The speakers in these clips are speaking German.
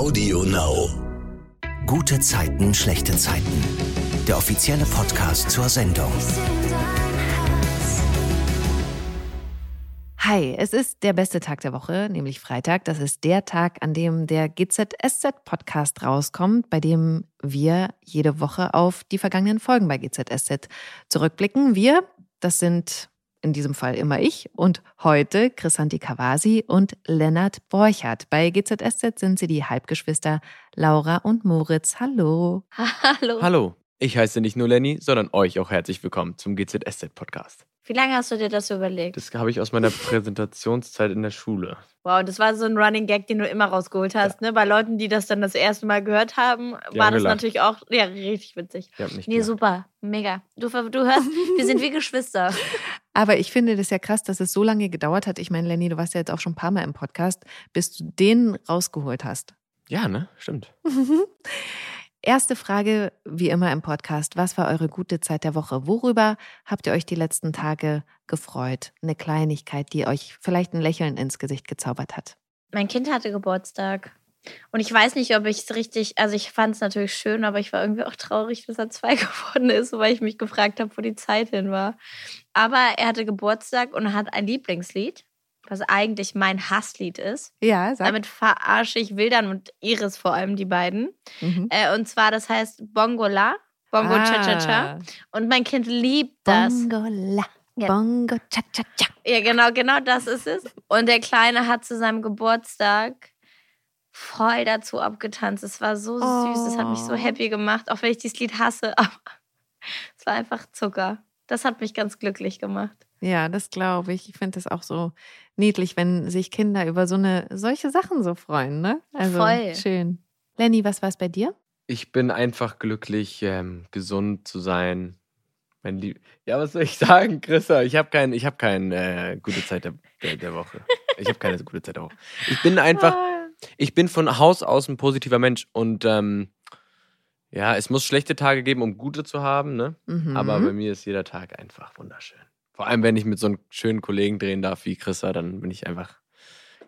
Audio Now. Gute Zeiten, schlechte Zeiten. Der offizielle Podcast zur Sendung. Hi, es ist der beste Tag der Woche, nämlich Freitag. Das ist der Tag, an dem der GZSZ Podcast rauskommt, bei dem wir jede Woche auf die vergangenen Folgen bei GZSZ zurückblicken. Wir, das sind in diesem Fall immer ich und heute Chrisanti Kawasi und Lennart Borchardt. Bei GZSZ sind sie die Halbgeschwister Laura und Moritz. Hallo. Hallo. Hallo, ich heiße nicht nur Lenny, sondern euch auch herzlich willkommen zum GZSZ Podcast. Wie lange hast du dir das überlegt? Das habe ich aus meiner Präsentationszeit in der Schule. Wow, das war so ein Running Gag, den du immer rausgeholt hast. Ne? Bei Leuten, die das dann das erste Mal gehört haben, Die war haben das gelacht. natürlich auch ja, richtig witzig. Ich habe nicht Nee, gelacht. super. Mega. Du, du hörst, wir sind wie Geschwister. Aber ich finde das ja krass, dass es so lange gedauert hat. Ich meine, Lenny, du warst ja jetzt auch schon ein paar Mal im Podcast, bis du den rausgeholt hast. Ja, ne? Stimmt. Erste Frage, wie immer im Podcast. Was war eure gute Zeit der Woche? Worüber habt ihr euch die letzten Tage gefreut? Eine Kleinigkeit, die euch vielleicht ein Lächeln ins Gesicht gezaubert hat. Mein Kind hatte Geburtstag. Und ich weiß nicht, ob ich es richtig, also ich fand es natürlich schön, aber ich war irgendwie auch traurig, dass er zwei geworden ist, weil ich mich gefragt habe, wo die Zeit hin war. Aber er hatte Geburtstag und hat ein Lieblingslied, was eigentlich mein Hasslied ist. Ja, sag. Damit verarsche ich Wildern und Iris vor allem, die beiden. Mhm. Äh, und zwar, das heißt Bongola, Bongo Cha Cha Cha. Ah. Und mein Kind liebt das. Bongo la, Ja. Bongo cha cha cha. Ja, genau, genau das ist es. Und der Kleine hat zu seinem Geburtstag voll dazu abgetanzt. Es war so süß, es hat mich so Oh. happy gemacht, auch wenn ich dieses Lied hasse. Aber es war einfach Zucker. Das hat mich ganz glücklich gemacht. Ja, das glaube ich. Ich finde es auch so niedlich, wenn sich Kinder über so eine solche Sachen so freuen, ne? Also Voll. schön. Lenny, was war es bei dir? Ich bin einfach glücklich, ähm, gesund zu sein. Mein Lieb ja, was soll ich sagen, Chrissa? Ich habe kein, ich hab kein äh, gute Zeit der, der, der Woche. Ich habe keine gute Zeit der Woche. Ich bin einfach, ich bin von Haus aus ein positiver Mensch und ähm, ja, es muss schlechte Tage geben, um gute zu haben, ne? Mhm. Aber bei mir ist jeder Tag einfach wunderschön. Vor allem, wenn ich mit so einem schönen Kollegen drehen darf wie Chrissa, dann bin ich einfach,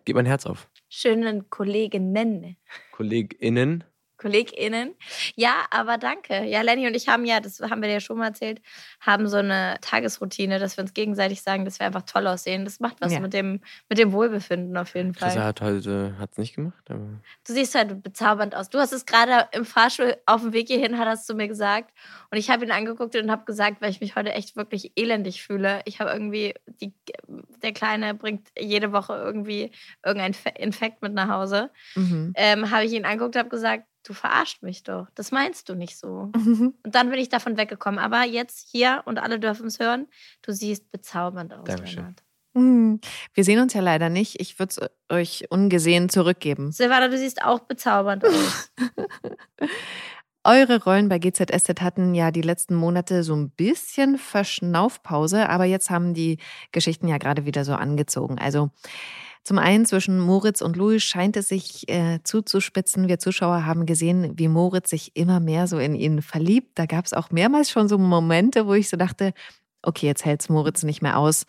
geht mein Herz auf. Schönen Kolleginnen. KollegInnen, KollegInnen. Ja, aber danke. Ja, Lenny und ich haben ja, das haben wir dir ja schon mal erzählt, haben so eine Tagesroutine, dass wir uns gegenseitig sagen, dass wir einfach toll aussehen. Das macht was Ja. mit, dem, mit dem Wohlbefinden auf jeden Fall. Chrissa hat heute, hat's nicht gemacht, aber Du siehst halt bezaubernd aus. Du hast es gerade im Fahrstuhl auf dem Weg hierhin, hat das zu mir gesagt. Und ich habe ihn angeguckt und habe gesagt, weil ich mich heute echt wirklich elendig fühle. Ich habe irgendwie, die, der Kleine bringt jede Woche irgendwie irgendein Fe- Infekt mit nach Hause. Mhm. Ähm, habe ich ihn angeguckt und habe gesagt, du verarscht mich doch. Das meinst du nicht so. Und dann bin ich davon weggekommen. Aber jetzt hier und alle dürfen es hören, du siehst bezaubernd aus, Dankeschön. Lennart. Mhm. Wir sehen uns ja leider nicht. Ich würde es euch ungesehen zurückgeben. Silvana, du siehst auch bezaubernd aus. Eure Rollen bei GZSZ hatten ja die letzten Monate so ein bisschen Verschnaufpause, aber jetzt haben die Geschichten ja gerade wieder so angezogen. Also zum einen zwischen Moritz und Louis scheint es sich äh, zuzuspitzen. Wir Zuschauer haben gesehen, wie Moritz sich immer mehr so in ihn verliebt. Da gab es auch mehrmals schon so Momente, wo ich so dachte, okay, jetzt hält's Moritz nicht mehr aus.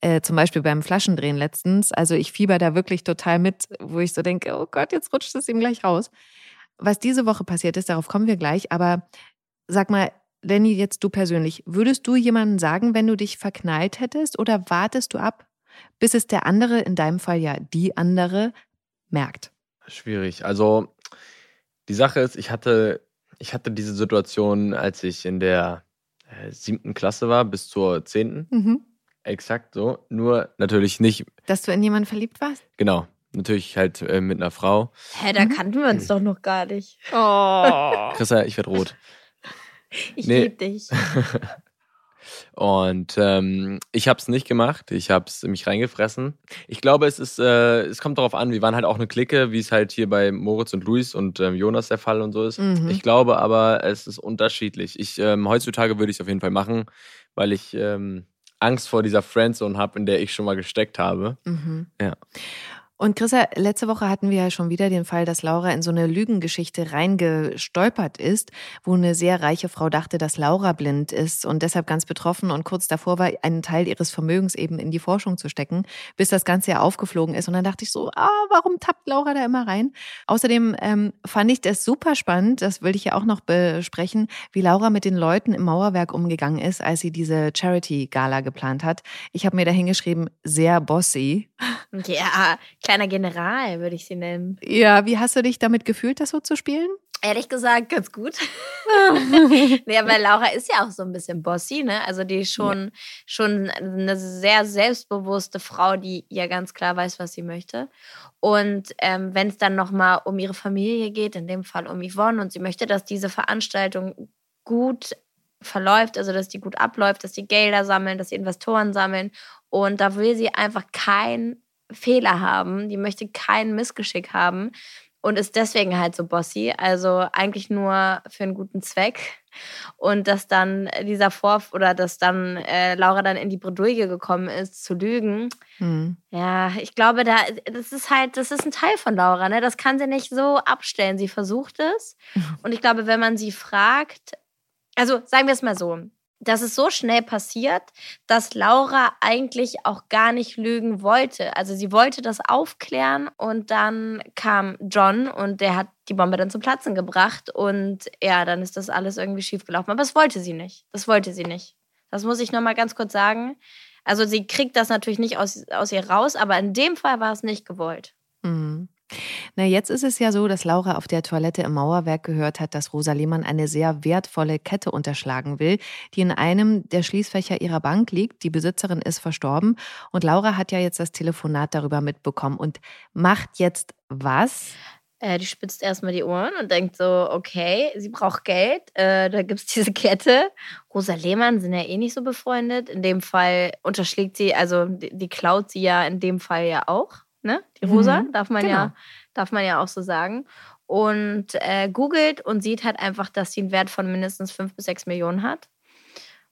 Äh, zum Beispiel beim Flaschendrehen letztens. Also ich fieber da wirklich total mit, wo ich so denke, oh Gott, jetzt rutscht es ihm gleich raus. Was diese Woche passiert ist, darauf kommen wir gleich. Aber sag mal, Lenny, jetzt du persönlich, würdest du jemandem sagen, wenn du dich verknallt hättest oder wartest du ab, bis es der andere, in deinem Fall ja die andere, merkt? schwierig. Also die Sache ist, ich hatte, ich hatte diese Situation, als ich in der äh, siebten Klasse war, bis zur zehnten. Mhm. Exakt so. Nur natürlich nicht, Dass du in jemanden verliebt warst? genau, natürlich halt äh, mit einer Frau. Hä, da Mhm. kannten wir uns doch noch gar nicht. Oh. Chrissa, ich werde rot. Ich Nee. liebe dich. Und ähm, ich habe es nicht gemacht. Ich habe es mich reingefressen. Ich glaube, es ist, äh, es kommt darauf an. Wir waren halt auch eine Clique, wie es halt hier bei Moritz und Luis und ähm, Jonas der Fall und so ist. Mhm. Ich glaube aber, es ist unterschiedlich. Ich ähm, heutzutage würde ich es auf jeden Fall machen, weil ich ähm, Angst vor dieser Friendzone habe, in der ich schon mal gesteckt habe. Mhm. Ja. Und Chrissa, letzte Woche hatten wir ja schon wieder den Fall, dass Laura in so eine Lügengeschichte reingestolpert ist, wo eine sehr reiche Frau dachte, dass Laura blind ist und deshalb ganz betroffen und kurz davor war, einen Teil ihres Vermögens eben in die Forschung zu stecken, bis das Ganze ja aufgeflogen ist. Und dann dachte ich so, ah, warum tappt Laura da immer rein? Außerdem ähm, fand ich das super spannend, das will ich ja auch noch besprechen, wie Laura mit den Leuten im Mauerwerk umgegangen ist, als sie diese Charity-Gala geplant hat. Ich habe mir da hingeschrieben, sehr bossy. Ja, kleiner General würde ich sie nennen. Ja, wie hast du dich damit gefühlt, das so zu spielen? Ehrlich gesagt, ganz gut. ja, weil Laura ist ja auch so ein bisschen bossy, ne? Also die ist schon, ja. schon eine sehr selbstbewusste Frau, die ja ganz klar weiß, was sie möchte. Und ähm, wenn es dann nochmal um ihre Familie geht, in dem Fall um Yvonne, und sie möchte, dass diese Veranstaltung gut verläuft, also dass die gut abläuft, dass die Gelder sammeln, dass die Investoren sammeln. Und da will sie einfach keinen Fehler haben, die möchte kein Missgeschick haben und ist deswegen halt so bossy. Also eigentlich nur für einen guten Zweck. Und dass dann dieser Vorf oder dass dann äh, Laura dann in die Bredouille gekommen ist, zu lügen. Mhm. Ja, ich glaube, da, das ist halt, das ist ein Teil von Laura, ne? Das kann sie nicht so abstellen. Sie versucht es. Und ich glaube, wenn man sie fragt, also sagen wir es mal so, das ist so schnell passiert, dass Laura eigentlich auch gar nicht lügen wollte. Also sie wollte das aufklären und dann kam John und der hat die Bombe dann zum Platzen gebracht und ja, dann ist das alles irgendwie schiefgelaufen. Aber das wollte sie nicht. Das wollte sie nicht. Das muss ich nochmal ganz kurz sagen. Also sie kriegt das natürlich nicht aus, aus ihr raus, aber in dem Fall war es nicht gewollt. Mhm. Na, jetzt ist es ja so, dass Laura auf der Toilette im Mauerwerk gehört hat, dass Rosa Lehmann eine sehr wertvolle Kette unterschlagen will, die in einem der Schließfächer ihrer Bank liegt. Die Besitzerin ist verstorben und Laura hat ja jetzt das Telefonat darüber mitbekommen und macht jetzt was? Äh, die spitzt erstmal die Ohren und denkt so, okay, sie braucht Geld, äh, da gibt es diese Kette. Rosa Lehmann sind ja eh nicht so befreundet. In dem Fall unterschlägt sie, also die, die klaut sie ja in dem Fall ja auch ne? Die Rosa, mhm, darf man genau. ja, darf man ja auch so sagen. Und äh, googelt und sieht halt einfach, dass sie einen Wert von mindestens fünf bis sechs Millionen hat.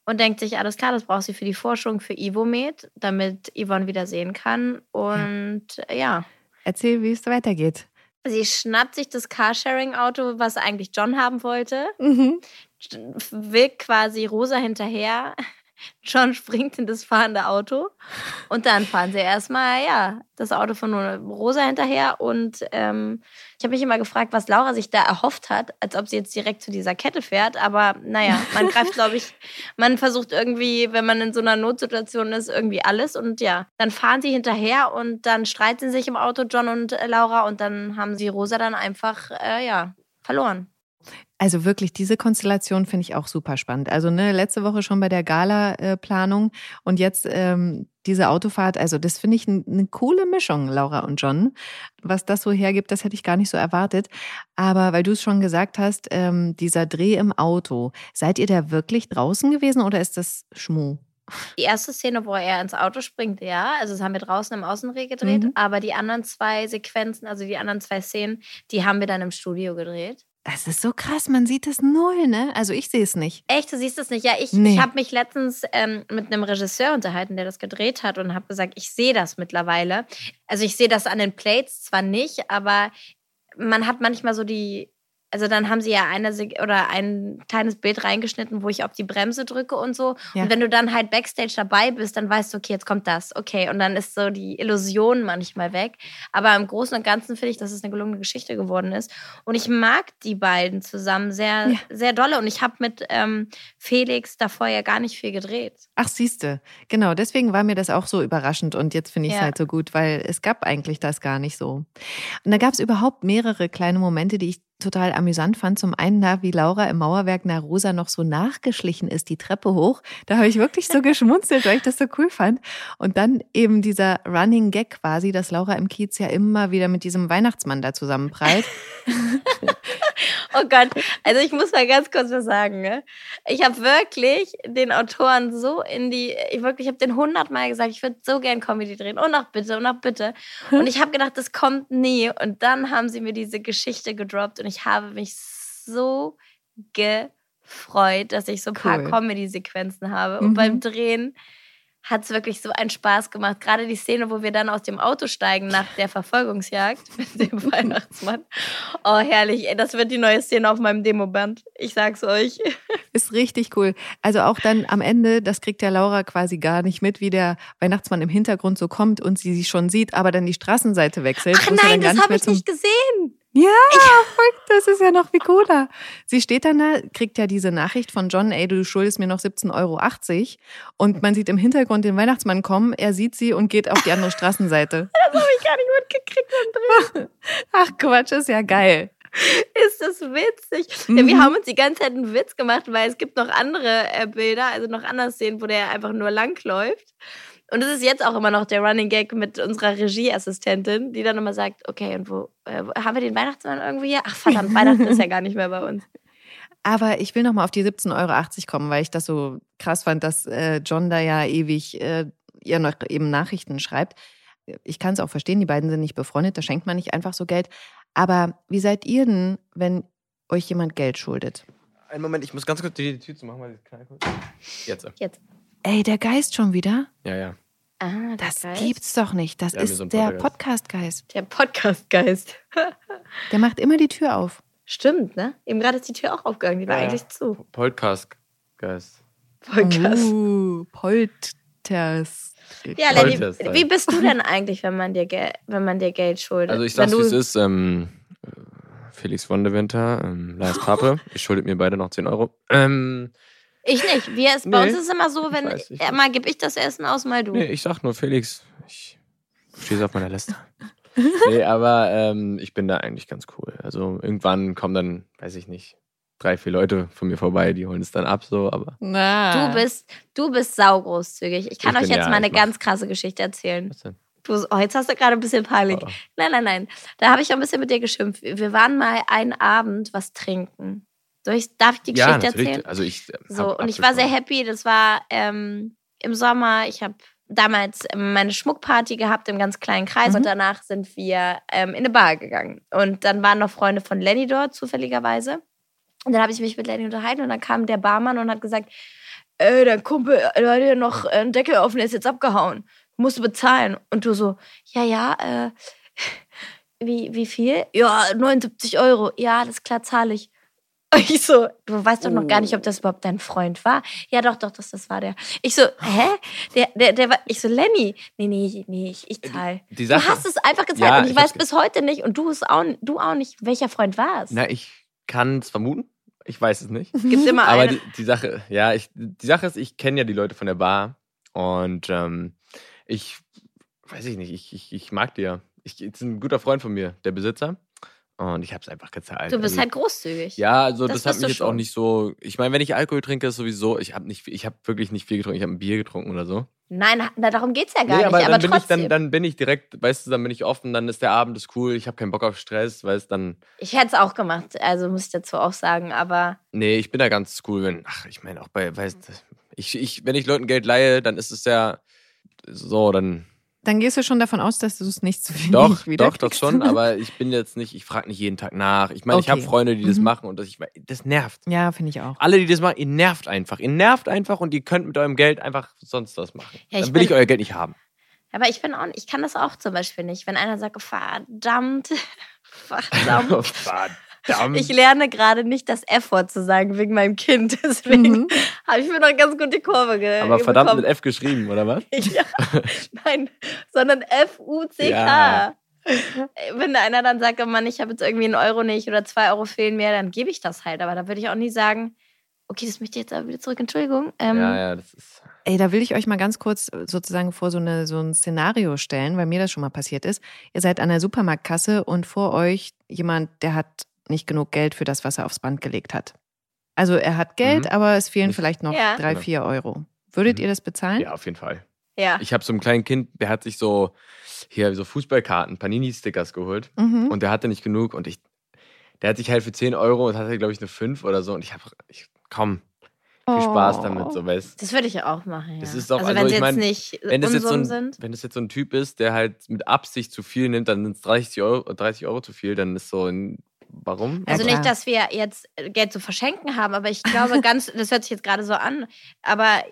Und denkt sich, alles klar, das braucht sie für die Forschung für Ivomed, damit Yvonne wieder sehen kann. Und ja. ja. Erzähl, wie es weitergeht. Sie schnappt sich das Carsharing-Auto, was eigentlich John haben wollte, mhm. will quasi Rosa hinterher, John springt in das fahrende Auto und dann fahren sie erstmal, ja, das Auto von Rosa hinterher und ähm, ich habe mich immer gefragt, was Laura sich da erhofft hat, als ob sie jetzt direkt zu dieser Kette fährt, aber naja, man greift, glaube ich, man versucht irgendwie, wenn man in so einer Notsituation ist, irgendwie alles und ja, dann fahren sie hinterher und dann streiten sie sich im Auto, John und äh, Laura und dann haben sie Rosa dann einfach, äh, ja, verloren. Also wirklich, diese Konstellation finde ich auch super spannend. Also ne, letzte Woche schon bei der Gala-Planung und jetzt ähm, diese Autofahrt. Also das finde ich eine coole Mischung, Laura und John. Was das so hergibt, das hätte ich gar nicht so erwartet. Aber weil du es schon gesagt hast, ähm, dieser Dreh im Auto, seid ihr da wirklich draußen gewesen oder ist das Schmuh? Die erste Szene, wo er ins Auto springt, ja, also das haben wir draußen im Außenreh gedreht, mhm. aber die anderen zwei Sequenzen, also die anderen zwei Szenen, die haben wir dann im Studio gedreht. Das ist so krass, man sieht es null, ne? Also ich sehe es nicht. Echt, du siehst es nicht? Ja, ich, nee. ich habe mich letztens ähm, mit einem Regisseur unterhalten, der das gedreht hat und habe gesagt, ich sehe das mittlerweile. Also ich sehe das an den Plates zwar nicht, aber man hat manchmal so die also dann haben sie ja eine oder ein kleines Bild reingeschnitten, wo ich auf die Bremse drücke und so. Ja. Und wenn du dann halt Backstage dabei bist, dann weißt du, okay, jetzt kommt das. Okay, und dann ist so die Illusion manchmal weg. Aber im Großen und Ganzen finde ich, dass es eine gelungene Geschichte geworden ist. Und ich mag die beiden zusammen sehr, ja. sehr dolle. Und ich habe mit ähm, Felix davor ja gar nicht viel gedreht. Ach, siehste. Genau, deswegen war mir das auch so überraschend. Und jetzt finde ich es ja. halt so gut, weil es gab eigentlich das gar nicht so. Und da gab es überhaupt mehrere kleine Momente, die ich total amüsant fand. Zum einen da, wie Laura im Mauerwerk nach Rosa noch so nachgeschlichen ist, die Treppe hoch. Da habe ich wirklich so geschmunzelt, weil ich das so cool fand. Und dann eben dieser Running Gag quasi, dass Laura im Kiez ja immer wieder mit diesem Weihnachtsmann da zusammenprallt. oh Gott, also ich muss mal ganz kurz was sagen. Ne? Ich habe wirklich den Autoren so in die, ich wirklich, ich habe den hundertmal gesagt, ich würde so gern Comedy drehen und noch bitte und noch bitte. Und ich habe gedacht, das kommt nie. Und dann haben sie mir diese Geschichte gedroppt und ich habe mich so gefreut, dass ich so ein paar Comedy-Sequenzen habe. Und mhm. beim Drehen hat es wirklich so einen Spaß gemacht. Gerade die Szene, wo wir dann aus dem Auto steigen nach der Verfolgungsjagd mit dem Weihnachtsmann. Oh, herrlich. Ey, das wird die neue Szene auf meinem Demoband. Ich sag's euch. Ist richtig cool. Also auch dann am Ende, das kriegt ja Laura quasi gar nicht mit, wie der Weihnachtsmann im Hintergrund so kommt und sie sich schon sieht, aber dann die Straßenseite wechselt. Ach nein, das habe ich nicht gesehen. Ja, das ist ja noch viel cooler. Sie steht dann da, kriegt ja diese Nachricht von John, ey, du schuldest mir noch 17,80 Euro. Und man sieht im Hintergrund den Weihnachtsmann kommen, er sieht sie und geht auf die andere Straßenseite. Das habe ich gar nicht mitgekriegt, Andrea. Ach Quatsch, ist ja geil. Ist das witzig? Ja, Mhm. wir haben uns die ganze Zeit einen Witz gemacht, weil es gibt noch andere äh, Bilder, also noch andere Szenen, wo der einfach nur langläuft. Und es ist jetzt auch immer noch der Running Gag mit unserer Regieassistentin, die dann immer sagt, okay, und wo, äh, haben wir den Weihnachtsmann irgendwo hier? Ach verdammt, Weihnachten ist ja gar nicht mehr bei uns. Aber ich will noch mal auf die 17,80 Euro kommen, weil ich das so krass fand, dass äh, John da ja ewig äh, ihr noch eben Nachrichten schreibt. Ich kann es auch verstehen, die beiden sind nicht befreundet, da schenkt man nicht einfach so Geld. Aber wie seid ihr denn, wenn euch jemand Geld schuldet? Einen Moment, ich muss ganz kurz die, die Tür zu machen, weil ich knall kurz. Jetzt. Jetzt. Ey, der Geist schon wieder? Ja, ja. Ah, Das Geist. gibt's doch nicht. Das Ja, ist sind der. Podcast-Geist. Der Podcast-Geist. Der macht immer die Tür auf. Stimmt, ne? Eben gerade ist die Tür auch aufgegangen, die war Ja, eigentlich zu. Podcast, Geist. Podcast. Uh, Polters. Ja, Lenny, wie bist du denn eigentlich, wenn man dir, Gel wenn man dir Geld schuldet? Also ich sag's, wie es ist. Ähm, äh, Felix von der Winter, ähm, Lars Pape. Ich schuldet mir beide noch 10 Euro. Ähm, Ich nicht. Wir, es, bei Nee, uns ist es immer so, wenn weiß nicht. äh, mal gebe ich das Essen aus, mal du. nee, ich sag nur Felix. Ich stehe auf meiner Liste. nee, aber ähm, ich bin da eigentlich ganz cool. Also irgendwann kommen dann, weiß ich nicht, drei, vier Leute von mir vorbei, die holen es dann ab, so, aber. Na. Du bist, du bist saugroßzügig. Ich kann Ich euch bin- jetzt ja, mal eine ich ganz krasse Geschichte erzählen. Was denn? Du, oh, jetzt hast du gerade ein bisschen peinlich. Oh. Nein, nein, nein. Da habe ich auch ein bisschen mit dir geschimpft. Wir waren mal einen Abend was trinken. Soll ich, darf ich die Ja, Geschichte natürlich. erzählen? Also ich, äh, So, hab und ich war sehr happy. Das war ähm, im Sommer. Ich habe damals ähm, meine Schmuckparty gehabt im ganz kleinen Kreis Mhm. und danach sind wir ähm, in eine Bar gegangen. Und dann waren noch Freunde von Lenny dort, zufälligerweise. Und dann habe ich mich mit Lenny unterhalten und dann kam der Barmann und hat gesagt, ey, dein Kumpel, der hat hier noch einen Deckel offen, der ist jetzt abgehauen. Musst du bezahlen. Und du so, ja, ja, äh, wie, wie viel? Ja, 79 Euro. Ja, alles klar, zahle ich. Und ich so, du weißt doch noch gar nicht, ob das überhaupt dein Freund war. Ja, doch, doch, das, das war der. Ich so, hä? Der, der, der war, ich so, Lenny. Nee, nee, nee, ich, ich zahl. Die Du Sache, hast es einfach gezahlt Ja, und ich, ich weiß bis heute nicht und du, es auch, du auch nicht, welcher Freund war es. na, ich kann es vermuten. Ich weiß es nicht. Gibt immer Aber die, die Sache, ja, ich, die Sache ist, ich kenne ja die Leute von der Bar und ähm, ich weiß ich nicht, ich, ich, ich mag die ja. Ich, ist ein guter Freund von mir, der Besitzer. Und ich habe es einfach gezahlt. Du bist also, halt großzügig. Ja, also Das das, hat mich jetzt auch schon. nicht so. Ich meine, wenn ich Alkohol trinke, ist sowieso. Ich habe nicht, ich habe wirklich nicht viel getrunken. Ich habe ein Bier getrunken oder so. Nein, na, darum geht's ja gar Nee, nicht. aber, Aber, dann bin ich, trotzdem. dann, dann bin ich direkt, weißt du, dann bin ich offen, dann ist der Abend ist cool. Ich habe keinen Bock auf Stress, weißt dann. ich hätte es auch gemacht, also muss ich dazu auch sagen. Aber Nee, ich bin da ganz cool, wenn. Ach, ich meine auch bei, weißt ich, ich, wenn ich Leuten Geld leihe, dann ist es ja so, dann. Dann gehst du schon davon aus, dass du es nicht zu viel Doch, wieder doch, das schon, aber ich bin jetzt nicht, ich frage nicht jeden Tag nach. Ich meine, ich habe Okay. Freunde, die das Mhm. machen und das, ich, das nervt. Ja, finde ich auch. Alle, die das machen, ihr nervt einfach. Ihr nervt einfach und ihr könnt mit eurem Geld einfach sonst was machen. Ja, ich dann will ich bin- euer Geld nicht haben. Aber ich bin auch, ich kann das auch zum Beispiel nicht. Wenn einer sagt, verdammt, verdammt. Verdammt. Ich lerne gerade nicht das F-Wort zu sagen wegen meinem Kind. Deswegen Mhm. Habe ich mir noch ganz gut die Kurve ge Aber verdammt bekommen. mit F geschrieben, oder was? Ja, nein, sondern F-U-C-K. Ja. Wenn einer dann sagt, oh Mann, ich habe jetzt irgendwie einen Euro nicht oder zwei Euro fehlen mir, dann gebe ich das halt. Aber da würde ich auch nie sagen, okay, das möchte ich jetzt aber wieder zurück, Entschuldigung. Ähm, ja, ja, das ist. Ey, da will ich euch mal ganz kurz sozusagen vor so, eine, so ein Szenario stellen, weil mir das schon mal passiert ist. Ihr seid an der Supermarktkasse und vor euch jemand, der hat nicht genug Geld für das, was er aufs Band gelegt hat. Also er hat Geld, Mhm. aber es fehlen vielleicht noch Ja. drei, Genau. vier Euro. Würdet Mhm. ihr das bezahlen? Ja, auf jeden Fall. Ja. Ich habe so einen kleinen Kind, der hat sich so hier so Fußballkarten, Panini-Stickers geholt Mhm. und der hatte nicht genug und ich, der hat sich halt für 10 Euro und hatte, glaube ich, eine 5 oder so und ich habe, ich, komm, viel Spaß Oh. damit, so weißt Das würde ich ja auch machen. Ja. Das ist doch- also, also wenn es jetzt mein, nicht wenn es jetzt so ein, sind. wenn es jetzt so ein Typ ist, der halt mit Absicht zu viel nimmt, dann sind es 30 Euro, 30 Euro zu viel, dann ist so ein, warum? Also Ja, nicht, dass wir jetzt Geld zu verschenken haben, aber ich glaube ganz, das hört sich jetzt gerade so an, aber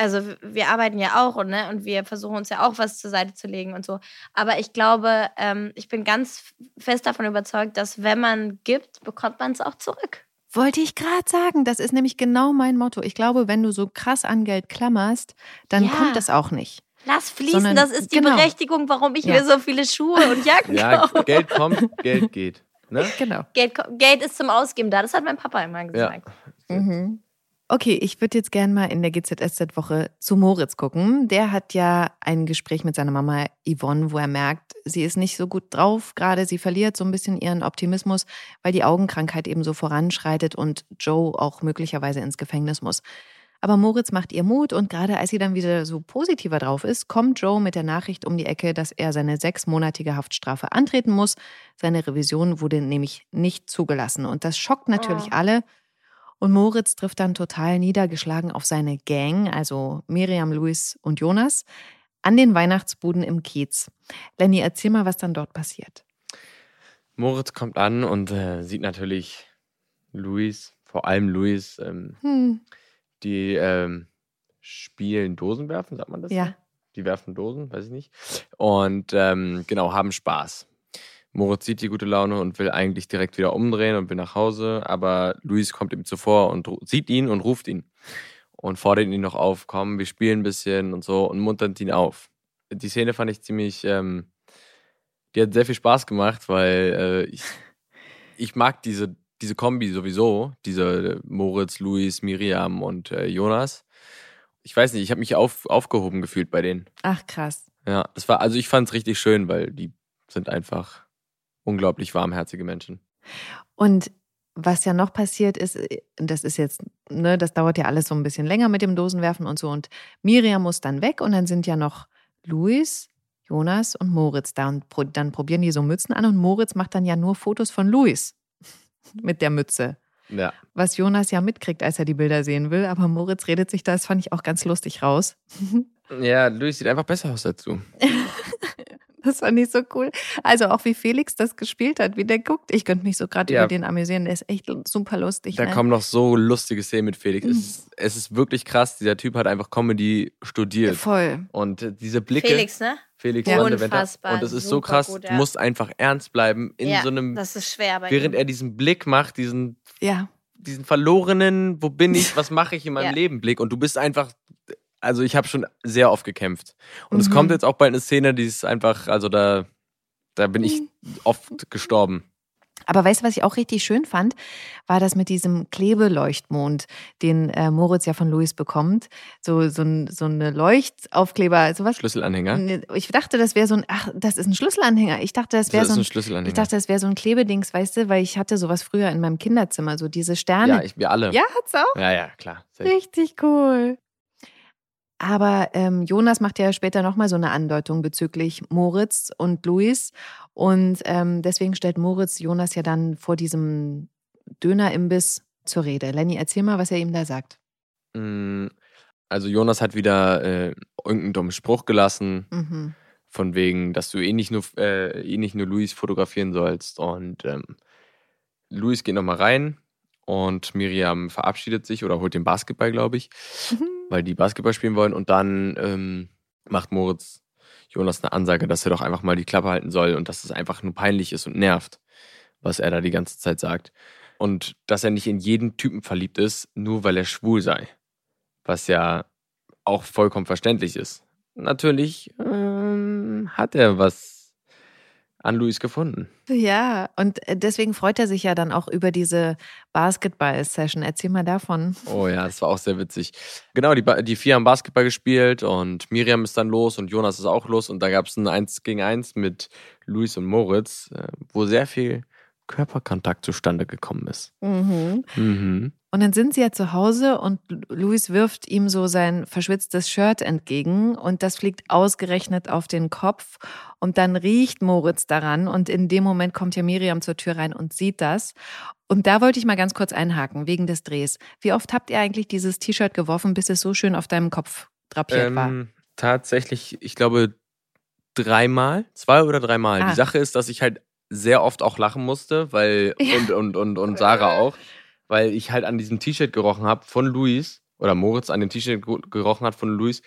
also wir arbeiten ja auch und, ne, und wir versuchen uns ja auch was zur Seite zu legen und so. Aber ich glaube, ähm, ich bin ganz fest davon überzeugt, dass wenn man gibt, bekommt man es auch zurück. Wollte ich gerade sagen, das ist nämlich genau mein Motto. Ich glaube, wenn du so krass an Geld klammerst, dann Ja. kommt das auch nicht. Lass fließen, Sondern- das ist die genau. Berechtigung, warum ich Ja. mir so viele Schuhe und Jacken Ja, kaufe. Geld kommt, Geld geht. Ne? Genau. Geld, Geld ist zum Ausgeben da. Das hat mein Papa immer gesagt. Mhm. Okay, ich würde jetzt gerne mal in der GZSZ-Woche zu Moritz gucken. Der hat ja ein Gespräch mit seiner Mama Yvonne, wo er merkt, sie ist nicht so gut drauf gerade. Sie verliert so ein bisschen ihren Optimismus, weil die Augenkrankheit eben so voranschreitet und Joe auch möglicherweise ins Gefängnis muss. Aber Moritz macht ihr Mut und gerade als sie dann wieder so positiver drauf ist, kommt Joe mit der Nachricht um die Ecke, dass er seine sechsmonatige Haftstrafe antreten muss. Seine Revision wurde nämlich nicht zugelassen und das schockt natürlich Oh. alle. Und Moritz trifft dann total niedergeschlagen auf seine Gang, also Miriam, Luis und Jonas, an den Weihnachtsbuden im Kiez. Lenny, erzähl mal, was dann dort passiert. Moritz kommt an und äh, sieht natürlich Luis, vor allem Luis, ähm, Hm, die ähm, spielen Dosenwerfen, sagt man das? Ja. Die werfen Dosen, weiß ich nicht. Und ähm, genau, haben Spaß. Moritz sieht die gute Laune und will eigentlich direkt wieder umdrehen und will nach Hause, aber Luis kommt ihm zuvor und sieht ihn und ruft ihn und fordert ihn noch auf, komm, wir spielen ein bisschen und so und muntert ihn auf. Die Szene fand ich ziemlich, ähm, die hat sehr viel Spaß gemacht, weil äh, ich, ich mag diese, diese Kombi sowieso, diese Moritz, Luis, Miriam und äh, Jonas. Ich weiß nicht, ich habe mich auf, aufgehoben gefühlt bei denen. ach krass. Ja, das war, also ich fand es richtig schön, weil die sind einfach unglaublich warmherzige Menschen. Und was ja noch passiert ist, äh, das ist jetzt, ne, das dauert ja alles so ein bisschen länger mit dem Dosenwerfen und so. Und Miriam muss dann weg und dann sind ja noch Luis, Jonas und Moritz da. Und dann probieren die so Mützen an und Moritz macht dann ja nur Fotos von Luis mit der Mütze. Ja, Was Jonas ja mitkriegt, als er die Bilder sehen will. Aber Moritz redet sich da, das fand ich auch ganz lustig raus. ja Luis sieht einfach besser aus dazu. Das fand ich so cool. Also auch wie Felix das gespielt hat, wie der guckt. Ich könnte mich so gerade Ja. über den amüsieren. Der ist echt super lustig. Da ne? kommen noch so lustige Szenen mit Felix. Mhm. Es, ist, es ist wirklich krass. Dieser Typ hat einfach Comedy studiert. Voll. Und diese Blicke. Felix, ne? Felix Ja. Unfassbar, Und es ist so krass, gut, du ja. musst einfach ernst bleiben in ja, so einem, das ist schwer bei während ihm. er diesen Blick macht, diesen, Ja. diesen verlorenen, wo bin ich, was mache ich in meinem Ja. Leben Blick. Und du bist einfach, also ich habe schon sehr oft gekämpft. Und es Mhm. kommt jetzt auch bald eine Szene, die ist einfach, also da, da bin ich Mhm. oft gestorben. Aber weißt du, was ich auch richtig schön fand, war das mit diesem Klebeleuchtmond, den äh, Moritz ja von Luis bekommt. So, so, ein, so eine Leuchtaufkleber, sowas. Schlüsselanhänger. Ich dachte, das wäre so ein, ach, das ist ein Schlüsselanhänger. Ich dachte, das wäre so ist ein, Schlüsselanhänger. ich dachte, das wäre so ein Klebedings, weißt du, weil ich hatte sowas früher in meinem Kinderzimmer, so diese ja, Sterne. ich, wir alle. Ja, hat's auch. ja, ja klar. Richtig cool. Aber ähm, Jonas macht ja später nochmal so eine Andeutung bezüglich Moritz und Luis. Und ähm, deswegen stellt Moritz Jonas ja dann vor diesem Dönerimbiss zur Rede. Lenny, erzähl mal, was er ihm da sagt. Mm, Also Jonas hat wieder äh, irgendeinen dummen Spruch gelassen, Mhm. von wegen, dass du eh nicht nur, äh, eh nicht nur Luis fotografieren sollst. Und ähm, Luis geht nochmal rein und Miriam verabschiedet sich oder holt den Basketball, glaube ich, weil die Basketball spielen wollen. Und dann ähm, macht Moritz Jonas eine Ansage, dass er doch einfach mal die Klappe halten soll und dass es einfach nur peinlich ist und nervt, was er da die ganze Zeit sagt. Und dass er nicht in jeden Typen verliebt ist, nur weil er schwul sei. Was ja auch vollkommen verständlich ist. Natürlich ähm, hat er was an Luis gefunden. Ja, und äh, deswegen freut er sich ja dann auch über diese Basketball-Session. Erzähl mal davon. Oh ja, das war auch sehr witzig. Genau, die, Ba- die vier haben Basketball gespielt und Miriam ist dann los und Jonas ist auch los und da gab es ein 1 gegen 1 mit Luis und Moritz, äh, wo sehr viel Körperkontakt zustande gekommen ist. Mhm. Mhm. Und dann sind sie ja zu Hause und Luis wirft ihm so sein verschwitztes Shirt entgegen und das fliegt ausgerechnet auf den Kopf und dann riecht Moritz daran und in dem Moment kommt ja Miriam zur Tür rein und sieht das. Und da wollte ich mal ganz kurz einhaken, wegen des Drehs. Wie oft habt ihr eigentlich dieses T-Shirt geworfen, bis es so schön auf deinem Kopf drapiert war? Ähm, tatsächlich, ich glaube, dreimal, zwei oder dreimal. Ah. Die Sache ist, dass ich halt sehr oft auch lachen musste, weil Ja. und, und, und, und Sarah auch, weil ich halt an diesem T-Shirt gerochen habe von Luis oder Moritz an dem T-Shirt gerochen hat von Luis.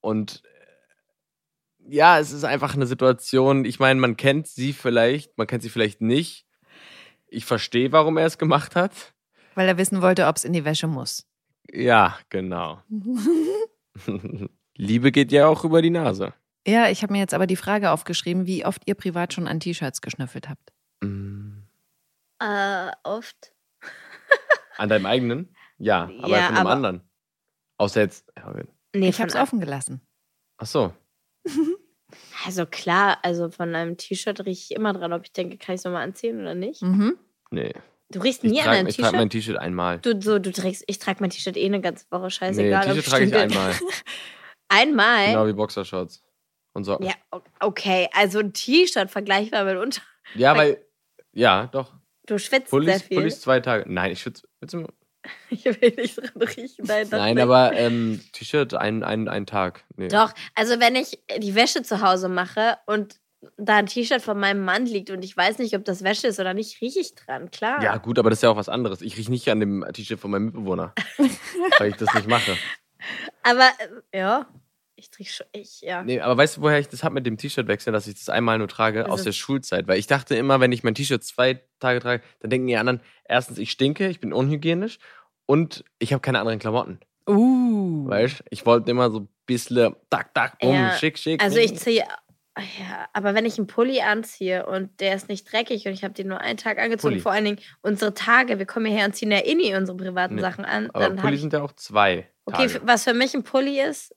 Und äh, ja, es ist einfach eine Situation, ich meine, man kennt sie vielleicht, man kennt sie vielleicht nicht. Ich verstehe, warum er es gemacht hat. Weil er wissen wollte, ob es in die Wäsche muss. Ja, genau. Liebe geht ja auch über die Nase. Ja, ich habe mir jetzt aber die Frage aufgeschrieben, wie oft ihr privat schon an T-Shirts geschnüffelt habt. Mm. Äh, oft. An deinem eigenen? Ja, aber Ja, von einem aber- anderen. Außer jetzt. ja, Nee, Ich habe es von- offen gelassen. Ach so. Also klar, also von einem T-Shirt rieche ich immer dran, ob ich denke, kann ich es nochmal anziehen oder nicht. Mhm. Nee. Du riechst nie an trage einem ich trage T-Shirt? mein T-Shirt einmal. Du, so, du trägst, ich trage mein T-Shirt eh eine ganze Woche, Nee, scheißegal. ob T-Shirt trage ich einmal. Einmal? Genau wie Boxershorts und Socken. Ja, okay, also ein T-Shirt vergleichbar mit unter. Ja, weil. Ja, doch. Du schwitzt sehr Pullis, viel. Pullis zwei Tage. Nein, ich du- Ich will nicht dran riechen. Nein, Nein, aber ähm, T-Shirt ein, ein, ein Tag. Nee. Doch, also wenn ich die Wäsche zu Hause mache und da ein T-Shirt von meinem Mann liegt und ich weiß nicht, ob das Wäsche ist oder nicht, rieche ich dran, klar. Ja, gut, aber das ist ja auch was anderes. Ich rieche nicht an dem T-Shirt von meinem Mitbewohner. weil ich das nicht mache. Aber äh, ja, ich trinke schon, ich, ja. Nee, aber weißt du, woher ich das habe mit dem T-Shirt wechseln, dass ich das einmal nur trage? Also- Aus der Schulzeit. Weil ich dachte immer, wenn ich mein T-Shirt zwei Tage trage, dann denken die anderen, erstens, ich stinke, ich bin unhygienisch und ich habe keine anderen Klamotten. Uh. Weißt du? Ich wollte immer so ein bisschen, tak, tak, bumm, Ja, schick, schick. Also ich ziehe, ja, aber wenn ich einen Pulli anziehe und der ist nicht dreckig und ich habe den nur einen Tag angezogen, Pulli. vor allen Dingen unsere Tage, wir kommen hierher und ziehen ja eh nie unsere privaten Nee, Sachen an, Aber Pulli ich, sind ja auch zwei okay, Tage. f- was für mich ein Pulli ist,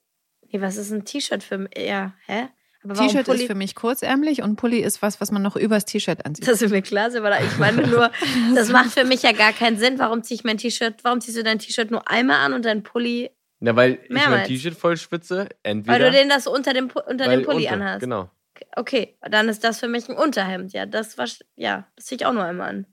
nee, was ist ein T-Shirt für mich, ja, hä? T-Shirt ist für mich kurzärmlich und Pulli ist was, was man noch übers T-Shirt anzieht. Das ist mir klar, aber ich meine nur, das macht für mich ja gar keinen Sinn. Warum ziehe ich mein T-Shirt, warum ziehst du dein T-Shirt nur einmal an und dein Pulli, Na, weil ich mein Mehrmals. T-Shirt voll schwitze, weil entweder. du den das unter dem, unter weil dem Pulli unter, anhast? Genau. Okay, dann ist das für mich ein Unterhemd. Ja, das war, ja, das ziehe ich auch nur einmal an.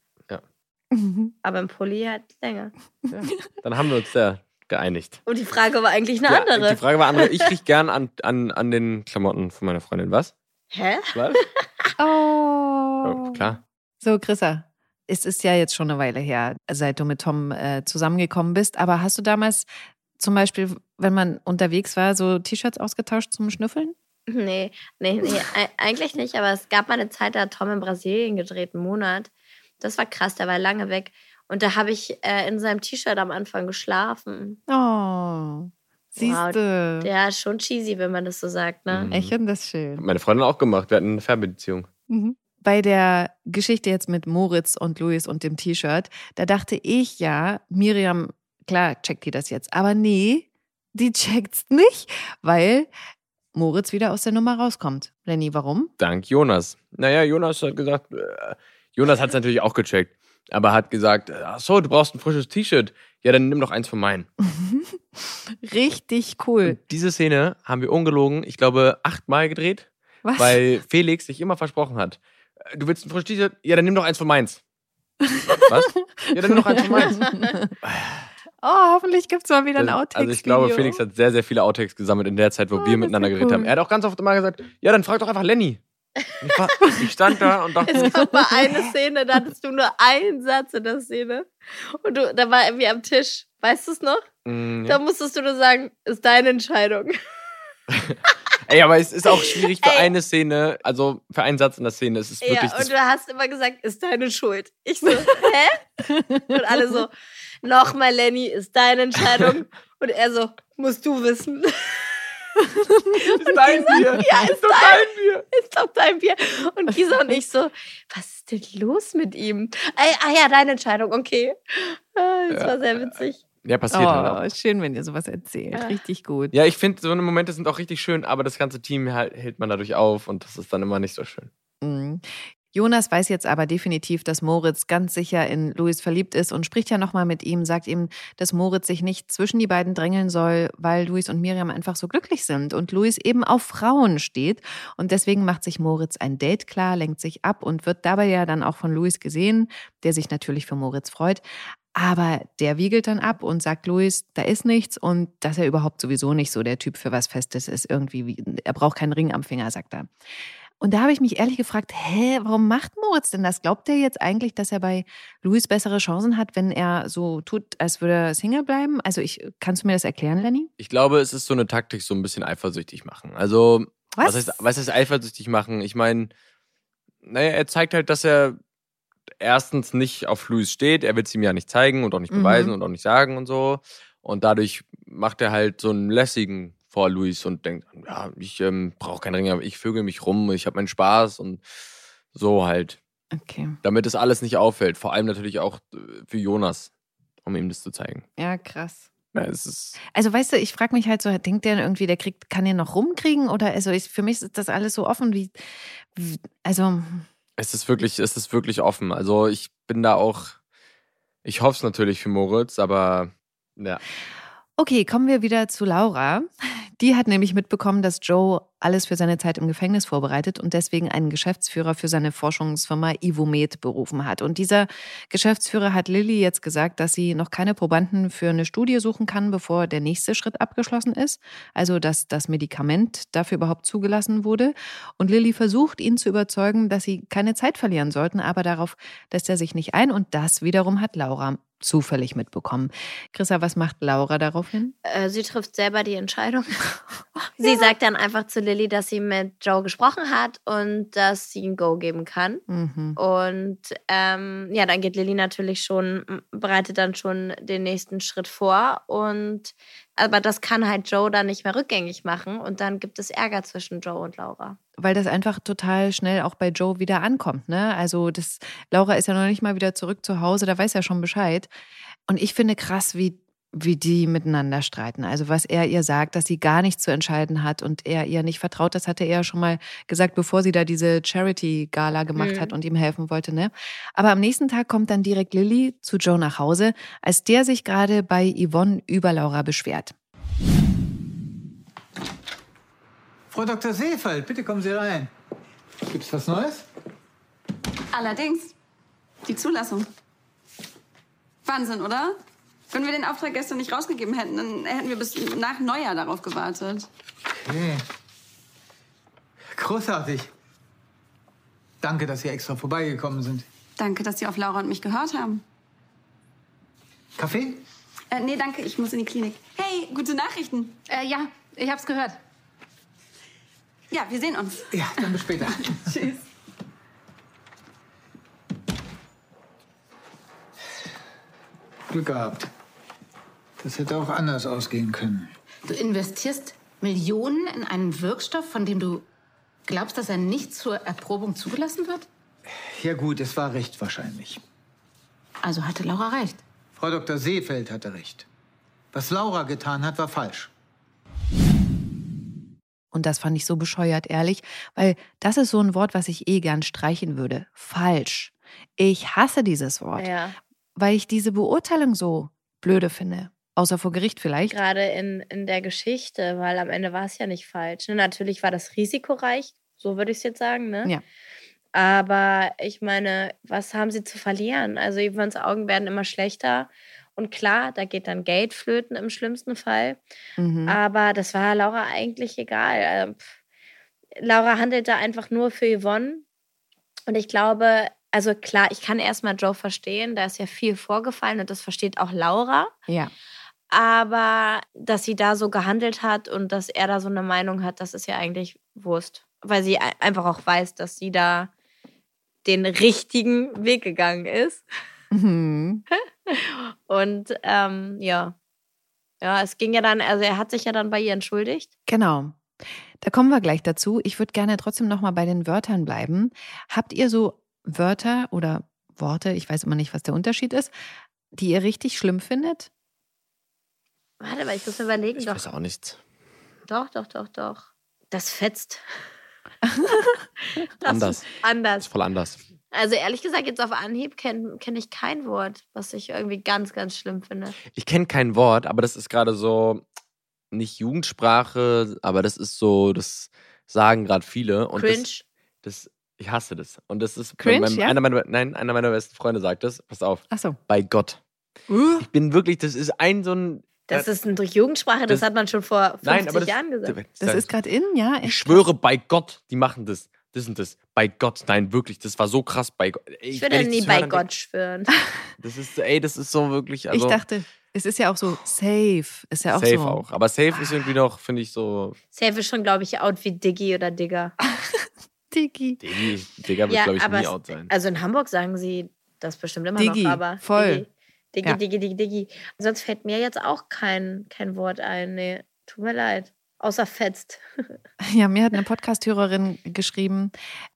Aber ein Pulli halt länger. Ja. Dann haben wir uns ja geeinigt. Und die Frage war eigentlich eine Ja, andere. Die Frage war andere. Ich riech gern an, an, an den Klamotten von meiner Freundin. Was? Hä? Was? Oh. Ja, klar. So, Chrissa, es ist ja jetzt schon eine Weile her, seit du mit Tom äh, zusammengekommen bist. Aber hast du damals zum Beispiel, wenn man unterwegs war, so T-Shirts ausgetauscht zum Schnüffeln? Nee, nee, nee, eigentlich nicht. Aber es gab mal eine Zeit, da hat Tom in Brasilien gedreht, einen Monat. Das war krass, der war lange weg. Und da habe ich äh, in seinem T-Shirt am Anfang geschlafen. Oh, siehst du. Ja, schon cheesy, wenn man das so sagt, ne? Mhm. Ich finde das Hat schön. meine Freundin auch gemacht. Wir hatten eine Fernbeziehung. Mhm. Bei der Geschichte jetzt mit Moritz und Luis und dem T-Shirt, da dachte ich ja, Miriam, klar checkt die das jetzt, aber nee, die checkt's nicht, weil Moritz wieder aus der Nummer rauskommt. Lenny, warum? Dank Jonas. Naja, Jonas hat gesagt, äh, Jonas hat es natürlich auch gecheckt. Aber hat gesagt, ach so, du brauchst ein frisches T-Shirt. Ja, dann nimm doch eins von meinen. Richtig cool. Und diese Szene haben wir ungelogen, ich glaube, achtmal gedreht, Was? weil Felix sich immer versprochen hat. äh, Du willst ein frisches T-Shirt? Ja, dann nimm doch eins von meins. Was? Ja, dann nimm doch eins von meins. oh, hoffentlich gibt's mal wieder ein Outtakes. Also ich glaube, Felix hat sehr, sehr viele Outtakes gesammelt in der Zeit, wo Oh, wir miteinander ist geredet cool. haben. Er hat auch ganz oft immer gesagt, ja, dann frag doch einfach Lenny. Ich, war, ich stand da und dachte, Es gab mal eine Szene, da hattest du nur einen Satz in der Szene. Und du, da war irgendwie am Tisch. Weißt du es noch? mm, Da ja. musstest du nur sagen, ist deine Entscheidung. ey, aber es ist auch schwierig für Ey. eine Szene, also für einen Satz in der Szene, es ist Ja, wirklich, und du hast immer gesagt, ist deine Schuld. Ich so, hä? Und alle so, nochmal, Lenny, ist deine Entscheidung. Und er so, musst du wissen. Ist dein Bier. Ja, ist doch dein- dein Bier. ist doch dein Bier. Und Gisa und ich so, was ist denn los mit ihm? Ah ja, deine Entscheidung, okay. Ah, Das Ja. war sehr witzig. Ja, passiert halt auch. Oh, schön, wenn ihr sowas erzählt. Ja. Richtig gut. Ja, ich finde, so eine Momente sind auch richtig schön, aber das ganze Team halt, hält man dadurch auf und das ist dann immer nicht so schön. Mhm. Jonas weiß jetzt aber definitiv, dass Moritz ganz sicher in Luis verliebt ist und spricht ja nochmal mit ihm, sagt ihm, dass Moritz sich nicht zwischen die beiden drängeln soll, weil Luis und Miriam einfach so glücklich sind und Luis eben auf Frauen steht. Und deswegen macht sich Moritz ein Date klar, lenkt sich ab und wird dabei ja dann auch von Luis gesehen, der sich natürlich für Moritz freut. Aber der wiegelt dann ab und sagt Luis, da ist nichts und dass er überhaupt sowieso nicht so der Typ für was Festes ist. Irgendwie, wie- er braucht keinen Ring am Finger, sagt er. Und da habe ich mich ehrlich gefragt, hä, warum macht Moritz denn das? Glaubt er jetzt eigentlich, dass er bei Luis bessere Chancen hat, wenn er so tut, als würde er Single bleiben? Also ich, kannst du mir das erklären, Lenny? Ich glaube, es ist so eine Taktik, so ein bisschen eifersüchtig machen. Also, Was? was, heißt, was heißt eifersüchtig machen? Ich meine, naja, er zeigt halt, dass er erstens nicht auf Luis steht. Er will es ihm ja nicht zeigen und auch nicht Mhm. beweisen und auch nicht sagen und so. Und dadurch macht er halt so einen lässigen vor Luis und denkt, ja, ich ähm, brauche keinen Ring, aber ich vögel mich rum, ich habe meinen Spaß und so halt. Okay. Damit es alles nicht auffällt. Vor allem natürlich auch äh, für Jonas, um ihm das zu zeigen. Ja, krass. Ja, Also weißt du, ich frage mich halt so, denkt der irgendwie, der kriegt, kann der noch rumkriegen? Oder also ich, für mich ist das alles so offen wie, wie also es ist wirklich, es ist wirklich offen. Also ich bin da auch, ich hoffe es natürlich für Moritz, aber ja. Okay, kommen wir wieder zu Laura. Die hat nämlich mitbekommen, dass Joe alles für seine Zeit im Gefängnis vorbereitet und deswegen einen Geschäftsführer für seine Forschungsfirma Ivomed berufen hat. Und dieser Geschäftsführer hat Lilly jetzt gesagt, dass sie noch keine Probanden für eine Studie suchen kann, bevor der nächste Schritt abgeschlossen ist. Also, dass das Medikament dafür überhaupt zugelassen wurde. Und Lilly versucht, ihn zu überzeugen, dass sie keine Zeit verlieren sollten, aber darauf lässt er sich nicht ein. Und das wiederum hat Laura zufällig mitbekommen. Chrissa, was macht Laura daraufhin? Äh, sie trifft selber die Entscheidung. sie sagt dann einfach zu Lilly, dass sie mit Joe gesprochen hat und dass sie ein Go geben kann. Mhm. Und ähm, ja, dann geht Lilly natürlich schon, bereitet dann schon den nächsten Schritt vor. Und aber das kann halt Joe dann nicht mehr rückgängig machen. Und dann gibt es Ärger zwischen Joe und Laura. Weil das einfach total schnell auch bei Joe wieder ankommt. Ne? Also das, Laura ist ja noch nicht mal wieder zurück zu Hause, da weiß ja schon Bescheid. Und ich finde krass, wie, wie die miteinander streiten. Also was er ihr sagt, dass sie gar nichts zu entscheiden hat und er ihr nicht vertraut, das hatte er ja schon mal gesagt, bevor sie da diese Charity-Gala gemacht Mhm. hat und ihm helfen wollte. Ne? Aber am nächsten Tag kommt dann direkt Lilly zu Joe nach Hause, als der sich gerade bei Yvonne über Laura beschwert. Frau Dr. Seefeld, bitte kommen Sie rein. Gibt's was Neues? Allerdings. Die Zulassung. Wahnsinn, oder? Wenn wir den Auftrag gestern nicht rausgegeben hätten, dann hätten wir bis nach Neujahr darauf gewartet. Okay. Großartig. Danke, dass Sie extra vorbeigekommen sind. Danke, dass Sie auf Laura und mich gehört haben. Kaffee? Äh, nee, danke, ich muss in die Klinik. Hey, gute Nachrichten. Äh, ja, ich hab's gehört. Ja, wir sehen uns. Ja, dann bis später. Tschüss. Glück gehabt. Das hätte auch anders ausgehen können. Du investierst Millionen in einen Wirkstoff, von dem du glaubst, dass er nicht zur Erprobung zugelassen wird? Ja gut, es war recht wahrscheinlich. Also hatte Laura recht. Frau Dr. Seefeld hatte recht. Was Laura getan hat, war falsch. Und das fand ich so bescheuert, ehrlich, weil das ist so ein Wort, was ich eh gern streichen würde. Falsch. Ich hasse dieses Wort, Ja. weil ich diese Beurteilung so blöde finde. Außer vor Gericht vielleicht. Gerade in, in der Geschichte, weil am Ende war es ja nicht falsch. Ne? Natürlich war das risikoreich, so würde ich es jetzt sagen. Ne? Ja. Aber ich meine, was haben sie zu verlieren? Also Yvonne's Augen werden immer schlechter. Und klar, da geht dann Geld flöten im schlimmsten Fall. Mhm. Aber das war Laura eigentlich egal. Pff. Laura handelt da einfach nur für Yvonne. Und ich glaube, also klar, ich kann erstmal Joe verstehen, da ist ja viel vorgefallen und das versteht auch Laura. Ja. Aber dass sie da so gehandelt hat und dass er da so eine Meinung hat, das ist ja eigentlich Wurst. Weil sie ei- einfach auch weiß, dass sie da den richtigen Weg gegangen ist. Mhm. Und ähm, ja. Ja, es ging ja dann, also er hat sich ja dann bei ihr entschuldigt. Genau. Da kommen wir gleich dazu. Ich würde gerne trotzdem noch mal bei den Wörtern bleiben. Habt ihr so Wörter oder Worte, ich weiß immer nicht, was der Unterschied ist, die ihr richtig schlimm findet? Warte mal, ich muss überlegen. Ich Doch, weiß auch nichts. doch, doch, doch, doch. Das fetzt. das Anders. Ist anders. Ist voll anders. Also ehrlich gesagt, jetzt auf Anhieb kenne kenn ich kein Wort, was ich irgendwie ganz, ganz schlimm finde. Ich kenne kein Wort, aber das ist gerade so nicht Jugendsprache, aber das ist so, das sagen gerade viele. Und Cringe. Das, das, ich hasse das. Und das ist Cringe, mein, ja? einer meiner, nein, einer meiner besten Freunde sagt das. Pass auf, Ach so. bei Gott. Ich bin wirklich, das ist ein so ein. Das ist eine Jugendsprache, das, das- hat man schon vor 50 Nein, aber das, Jahren gesagt. Das ist gerade in, ja? Ich schwöre bei Gott, die machen das. das und das. Bei Gott, nein, wirklich, das war so krass. Bei Gott. Ich wenn würde nie das bei Gott denk- schwören. Das ist, ey, das ist so wirklich. Also, ich dachte, es ist ja auch so safe. Ist ja auch safe so. auch. Aber safe ist irgendwie noch, finde ich, so. Safe ist schon, glaube ich, out wie Diggi oder Digger. Digi. Diggi, Digga wird, Ja, glaube ich, aber nie out sein. Also in Hamburg sagen sie das bestimmt immer Diggi, noch, aber voll. Diggi, Ja. Diggi, Diggi, Diggi. Sonst fällt mir jetzt auch kein, kein Wort ein. Nee, tut mir leid. Außer fetzt. Ja, mir hat eine Podcast-Hörerin geschrieben,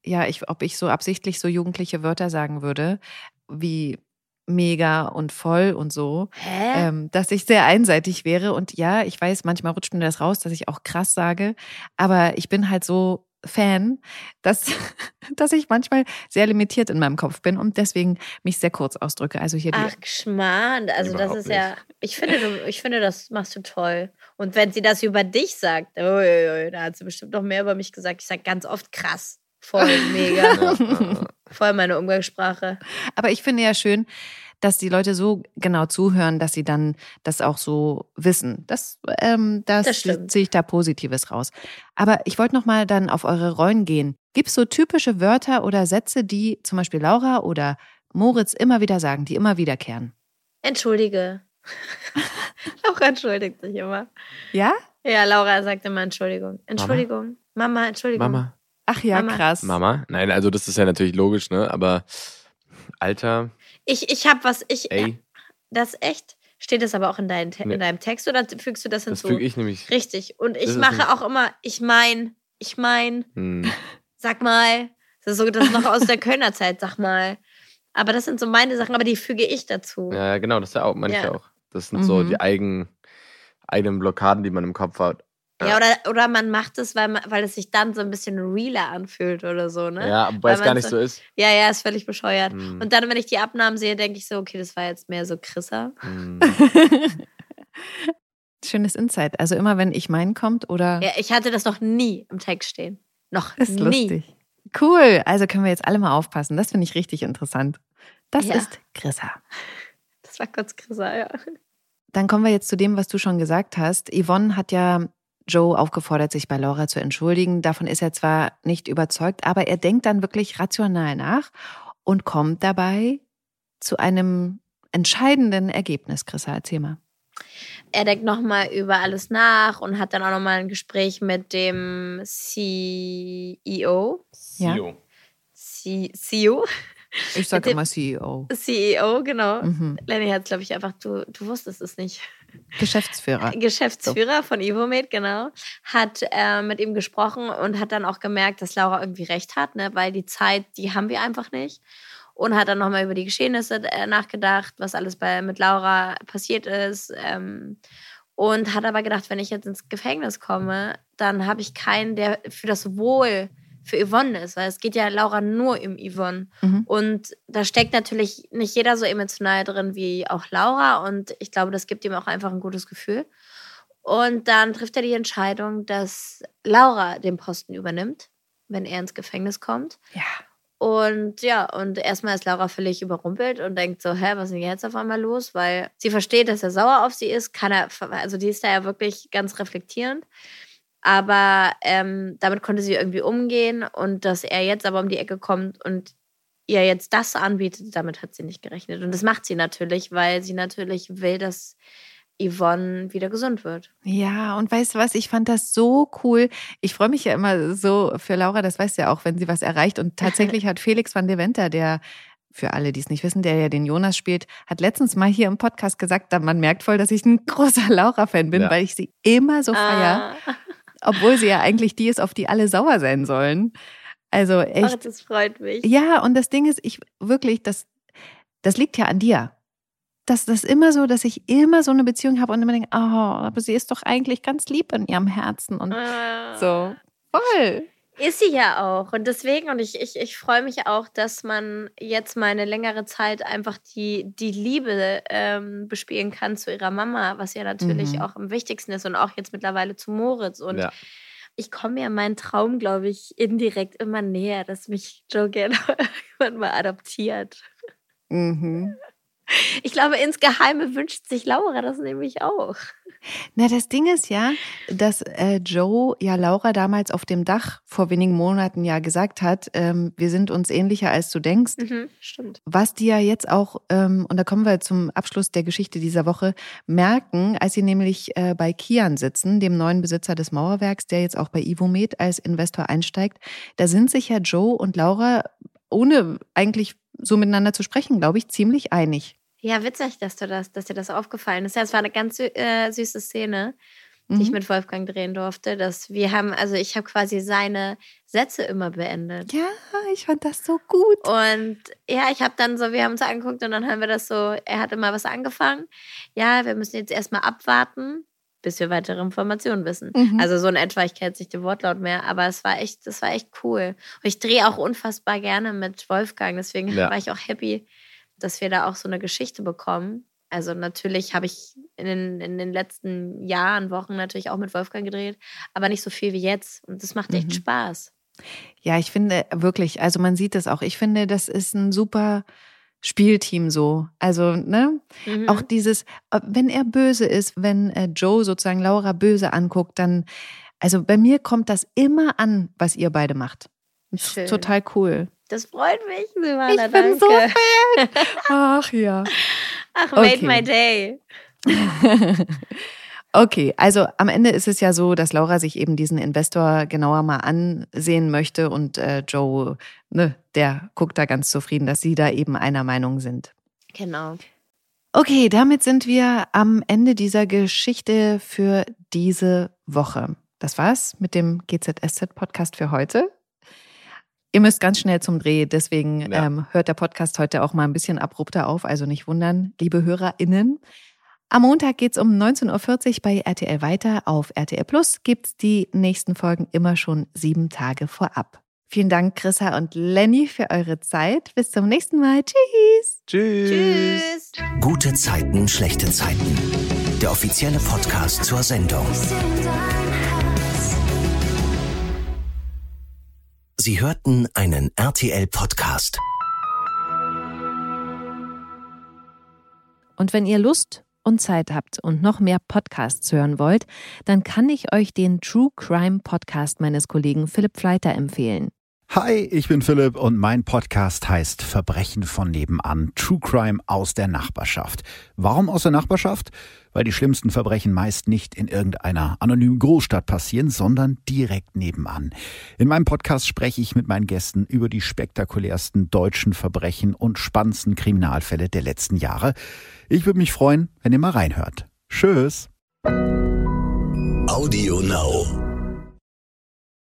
ja, ich, ob ich so absichtlich so jugendliche Wörter sagen würde, wie mega und voll und so, ähm, dass ich sehr einseitig wäre. Und ja, ich weiß, manchmal rutscht mir das raus, dass ich auch krass sage, aber ich bin halt so Fan, dass, dass ich manchmal sehr limitiert in meinem Kopf bin und deswegen mich sehr kurz ausdrücke. Also hier die Ach, Geschmarrn. Also das ist ja, ich finde, du, ich finde, das machst du toll. Und wenn sie das über dich sagt, uiuiui, da hat sie bestimmt noch mehr über mich gesagt. Ich sage ganz oft krass, voll, mega, voll meine Umgangssprache. Aber ich finde ja schön, dass die Leute so genau zuhören, dass sie dann das auch so wissen. Das, ähm, das, Das ziehe ich da Positives raus. Aber ich wollte noch mal dann auf eure Rollen gehen. Gibt es so typische Wörter oder Sätze, die zum Beispiel Laura oder Moritz immer wieder sagen, die immer wiederkehren? Entschuldige. Laura entschuldigt sich immer. Ja? Ja, Laura sagt immer Entschuldigung. Entschuldigung. Mama, Entschuldigung. Mama, Ach ja, Mama. krass. Mama? Nein, also das ist ja natürlich logisch, ne? Aber Alter, Ich, ich habe was, ich, ey, das echt, steht das aber auch in, dein, Te- Nee. in deinem Text oder fügst du das das hinzu? füge ich nämlich. Richtig. Und Das ich mache nicht- auch immer, ich mein, ich mein, Hm. sag mal. Das ist, so, das noch aus der Kölner Zeit, sag mal. Aber das sind so meine Sachen, aber die füge ich dazu. Ja, genau, das ist ja auch, manche Ja. auch. Das sind so Mhm. die eigen, eigenen Blockaden, die man im Kopf hat. Ja, oder, oder man macht es, weil, man, weil es sich dann so ein bisschen realer anfühlt oder so, ne? Ja, wobei Weil es gar nicht so- so ist. Ja, ja, ist völlig bescheuert. Hm. Und dann, wenn ich die Abnahmen sehe, denke ich so, okay, das war jetzt mehr so Chrissa. Hm. Schönes Insight. Also immer, wenn ich meinen kommt oder Ja, ich hatte das noch nie im Text stehen. Noch ist nie. lustig. Cool. Also können wir jetzt alle mal aufpassen. Das finde ich richtig interessant. Das Ja. ist Chrissa. Das war kurz Chrissa, ja. Dann kommen wir jetzt zu dem, was du schon gesagt hast. Yvonne hat ja Joe aufgefordert, sich bei Laura zu entschuldigen. Davon ist er zwar nicht überzeugt, aber er denkt dann wirklich rational nach und kommt dabei zu einem entscheidenden Ergebnis. Chrissa, erzähl mal. Er denkt nochmal über alles nach und hat dann auch nochmal ein Gespräch mit dem CEO. Ja. Sio. C CEO? Ich sage immer CEO. CEO, genau. Mhm. Lenny hat, glaube ich, einfach, du, du wusstest es nicht. Geschäftsführer. Geschäftsführer von Evomed, genau, hat äh, mit ihm gesprochen und hat dann auch gemerkt, dass Laura irgendwie recht hat, ne? weil die Zeit, die haben wir einfach nicht. Und hat dann nochmal über die Geschehnisse äh, nachgedacht, was alles bei, mit Laura passiert ist. Ähm, und hat aber gedacht, wenn ich jetzt ins Gefängnis komme, dann habe ich keinen, der für das Wohl für Yvonne ist, weil es geht ja Laura nur um Yvonne. Mhm. Und da steckt natürlich nicht jeder so emotional drin wie auch Laura. Und ich glaube, das gibt ihm auch einfach ein gutes Gefühl. Und dann trifft er die Entscheidung, dass Laura den Posten übernimmt, wenn er ins Gefängnis kommt. Ja. Und ja, und erstmal ist Laura völlig überrumpelt und denkt so, hä, was ist denn jetzt auf einmal los? Weil sie versteht, dass er sauer auf sie ist, kann er, also die ist da ja wirklich ganz reflektierend. Aber ähm, damit konnte sie irgendwie umgehen und dass er jetzt aber um die Ecke kommt und ihr jetzt das anbietet, damit hat sie nicht gerechnet. Und das macht sie natürlich, weil sie natürlich will, dass Yvonne wieder gesund wird. Ja, und weißt du was, ich fand das so cool. Ich freue mich ja immer so für Laura, das weißt du ja auch, wenn sie was erreicht. Und tatsächlich hat Felix van Deventer, der für alle, die es nicht wissen, der ja den Jonas spielt, hat letztens mal hier im Podcast gesagt, da man merkt voll, dass ich ein großer Laura-Fan bin, Ja. weil ich sie immer so feier, Ah, obwohl sie ja eigentlich die ist, auf die alle sauer sein sollen. Also ach, echt. das freut mich. Ja, und das Ding ist, ich wirklich, das, das liegt ja an dir. Das, das immer so, dass ich immer so eine Beziehung habe und immer denke, oh, aber sie ist doch eigentlich ganz lieb in ihrem Herzen und Ah. so. Voll. Ist sie ja auch. Und deswegen, und ich, ich, ich freue mich auch, dass man jetzt mal eine längere Zeit einfach die, die Liebe ähm, bespielen kann zu ihrer Mama, was ja natürlich Mhm. auch am wichtigsten ist und auch jetzt mittlerweile zu Moritz. Und Ja. ich komme ja meinen Traum, glaube ich, indirekt immer näher, dass mich Joe gerne irgendwann mal adoptiert. Mhm. Ich glaube, insgeheim wünscht sich Laura das nämlich auch. Na, das Ding ist ja, dass äh, Joe ja Laura damals auf dem Dach vor wenigen Monaten ja gesagt hat, ähm, wir sind uns ähnlicher als du denkst. Mhm, stimmt. Was die ja jetzt auch, ähm, und da kommen wir zum Abschluss der Geschichte dieser Woche, merken, als sie nämlich äh, bei Kian sitzen, dem neuen Besitzer des Mauerwerks, der jetzt auch bei Ivomed als Investor einsteigt, da sind sich ja Joe und Laura, ohne eigentlich so miteinander zu sprechen, glaube ich, ziemlich einig. Ja, witzig, dass du das, dass dir das aufgefallen ist. Ja, es war eine ganz äh, süße Szene, die ich Mhm. mit Wolfgang drehen durfte. Dass wir haben, also ich habe quasi seine Sätze immer beendet. Ja, ich fand das so gut. Und ja, ich habe dann so, wir haben uns angeguckt und dann haben wir das so, er hat immer was angefangen. Ja, wir müssen jetzt erstmal abwarten, bis wir weitere Informationen wissen. Mhm. Also so in etwa, ich kenne jetzt nicht den Wortlaut mehr, aber es war echt, das war echt cool. Und ich drehe auch unfassbar gerne mit Wolfgang, deswegen Ja. war ich auch happy, dass wir da auch so eine Geschichte bekommen. Also natürlich habe ich in den, in den letzten Jahren, Wochen natürlich auch mit Wolfgang gedreht, aber nicht so viel wie jetzt. Und das macht echt Mhm. Spaß. Ja, ich finde wirklich, also man sieht das auch. Ich finde, das ist ein super Spielteam so. Also, ne? Mhm. Auch dieses, äh, wenn er böse ist, wenn äh, Joe sozusagen Laura böse anguckt, dann, also bei mir kommt das immer an, was ihr beide macht. Schön. total cool. Das freut mich, Silvana. Ich bin so danke. Fan. Ach ja. Ach, made Okay. my day. Okay, also am Ende ist es ja so, dass Laura sich eben diesen Investor genauer mal ansehen möchte und äh, Joe, ne, der guckt da ganz zufrieden, dass sie da eben einer Meinung sind. Genau. Okay, damit sind wir am Ende dieser Geschichte für diese Woche. Das war's mit dem GZSZ-Podcast für heute. Ihr müsst ganz schnell zum Dreh, deswegen Ja. ähm, hört der Podcast heute auch mal ein bisschen abrupter auf, also nicht wundern, liebe HörerInnen. Am Montag geht's um 19.40 Uhr bei RTL weiter. Auf RTL Plus gibt's die nächsten Folgen immer schon sieben Tage vorab. Vielen Dank, Chrissa und Lenny, für eure Zeit. Bis zum nächsten Mal. Tschüss. Tschüss. Tschüss. Gute Zeiten, schlechte Zeiten. Der offizielle Podcast zur Sendung. Sie hörten einen RTL-Podcast. Und wenn ihr Lust und Zeit habt und noch mehr Podcasts hören wollt, dann kann ich euch den True Crime Podcast meines Kollegen Philipp Fleiter empfehlen. Hi, ich bin Philipp und mein Podcast heißt Verbrechen von nebenan, True Crime aus der Nachbarschaft. Warum aus der Nachbarschaft? Weil die schlimmsten Verbrechen meist nicht in irgendeiner anonymen Großstadt passieren, sondern direkt nebenan. In meinem Podcast spreche ich mit meinen Gästen über die spektakulärsten deutschen Verbrechen und spannendsten Kriminalfälle der letzten Jahre. Ich würde mich freuen, wenn ihr mal reinhört. Tschüss. Audio Now.